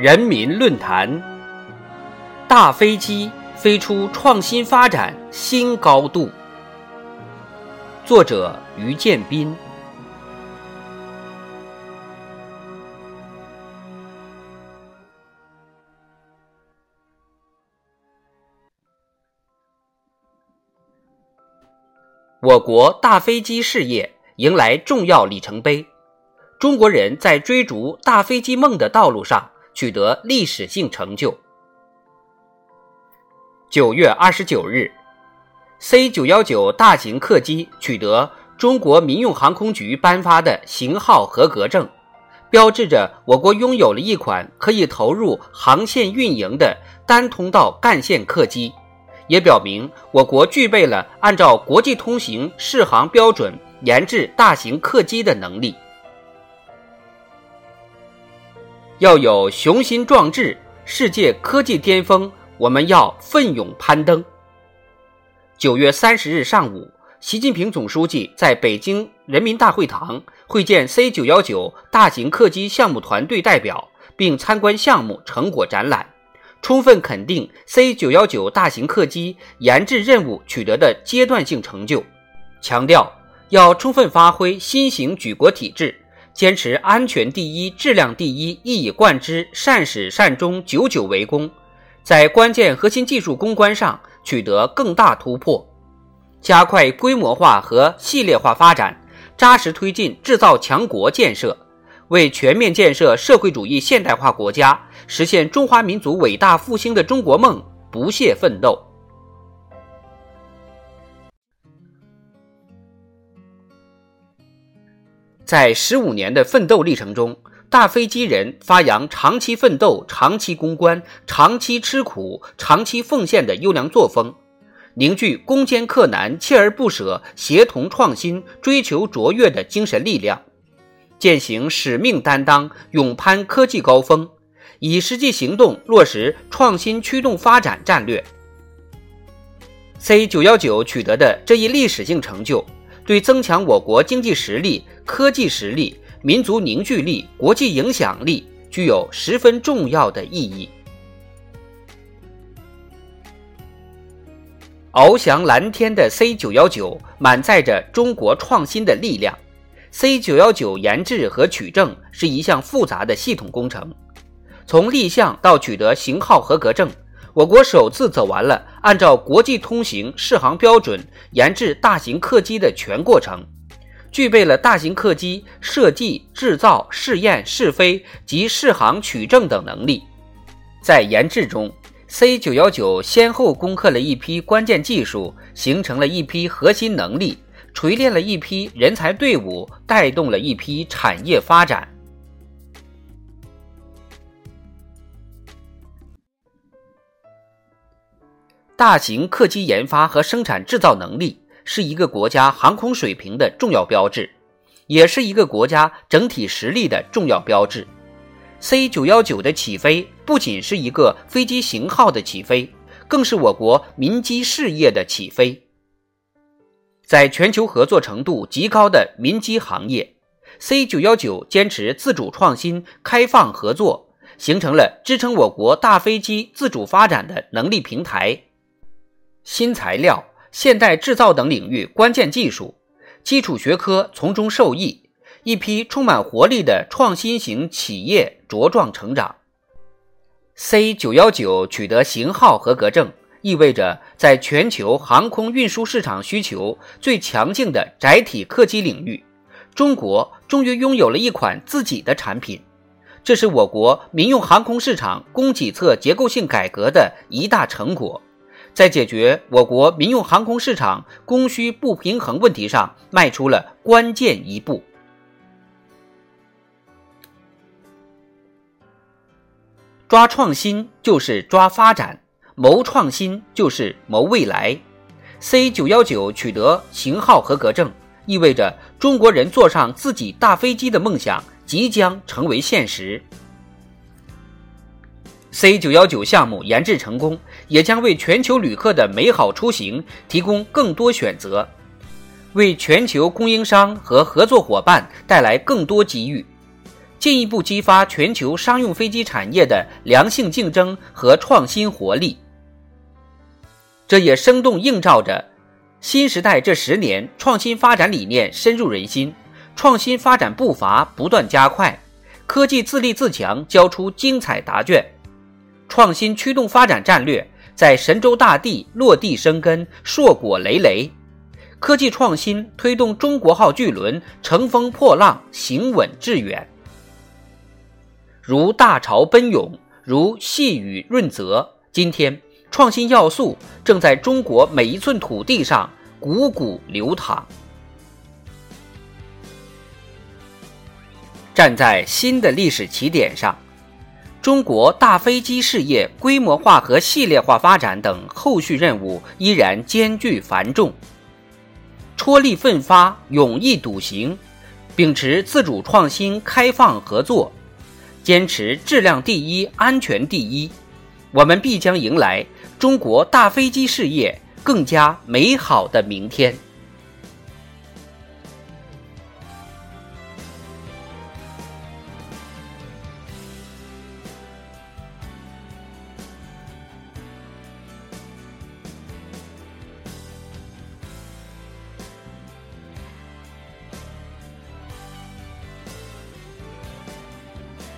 人民论坛：大飞机飞出创新发展新高度。作者：于建斌。我国大飞机事业迎来重要里程碑，中国人在追逐大飞机梦的道路上取得历史性成就。九月二十九日，C 九幺九大型客机取得中国民用航空局颁发的型号合格证，标志着我国拥有了一款可以投入航线运营的单通道干线客机。也表明我国具备了按照国际通行适航标准研制大型客机的能力。要有雄心壮志，世界科技巅峰，我们要奋勇攀登。九月三十日上午，习近平总书记在北京人民大会堂会见 C 九幺九大型客机项目团队代表，并参观项目成果展览。充分肯定 C 九幺九大型客机研制任务取得的阶段性成就，强调要充分发挥新型举国体制，坚持安全第一、质量第一，一以贯之，善始善终，久久为功，在关键核心技术攻关上取得更大突破，加快规模化和系列化发展，扎实推进制造强国建设。为全面建设社会主义现代化国家，实现中华民族伟大复兴的中国梦不懈奋斗。在十五年的奋斗历程中，大飞机人发扬长期奋斗、长期攻关、长期吃苦、长期奉献的优良作风，凝聚攻坚克难、锲而不舍、协同创新、追求卓越的精神力量。践行使命担当，勇攀科技高峰，以实际行动落实创新驱动发展战略。C 九幺九取得的这一历史性成就，对增强我国经济实力、科技实力、民族凝聚力、国际影响力具有十分重要的意义。翱翔蓝天的 C 九幺九，满载着中国创新的力量。C 九幺九研制和取证是一项复杂的系统工程，从立项到取得型号合格证，我国首次走完了按照国际通行适航标准研制大型客机的全过程，具备了大型客机设计、制造、试验、试飞及试航取证等能力。在研制中，C 九幺九先后攻克了一批关键技术，形成了一批核心能力。锤炼了一批人才队伍，带动了一批产业发展。大型客机研发和生产制造能力是一个国家航空水平的重要标志，也是一个国家整体实力的重要标志。C 九幺九的起飞不仅是一个飞机型号的起飞，更是我国民机事业的起飞。在全球合作程度极高的民机行业，C 九幺九坚持自主创新、开放合作，形成了支撑我国大飞机自主发展的能力平台。新材料、现代制造等领域关键技术、基础学科从中受益，一批充满活力的创新型企业茁壮成长。C 九幺九取得型号合格证。意味着，在全球航空运输市场需求最强劲的载体客机领域，中国终于拥有了一款自己的产品。这是我国民用航空市场供给侧结构性改革的一大成果，在解决我国民用航空市场供需不平衡问题上迈出了关键一步。抓创新就是抓发展，谋创新就是谋未来。C 九幺九取得型号合格证，意味着中国人坐上自己大飞机的梦想即将成为现实。C 九幺九项目研制成功，也将为全球旅客的美好出行提供更多选择，为全球供应商和合作伙伴带来更多机遇，进一步激发全球商用飞机产业的良性竞争和创新活力。这也生动映照着新时代这十年创新发展理念深入人心，创新发展步伐不断加快，科技自立自强交出精彩答卷。创新驱动发展战略在神州大地落地生根，硕果累累。科技创新推动中国号巨轮乘风破浪，行稳致远。如大潮奔涌，如细雨润泽。今天，创新要素正在中国每一寸土地上汩汩流淌。站在新的历史起点上。中国大飞机事业规模化和系列化发展等后续任务依然艰巨繁重，踔厉奋发，勇毅笃行，秉持自主创新、开放合作，坚持质量第一、安全第一，我们必将迎来中国大飞机事业更加美好的明天。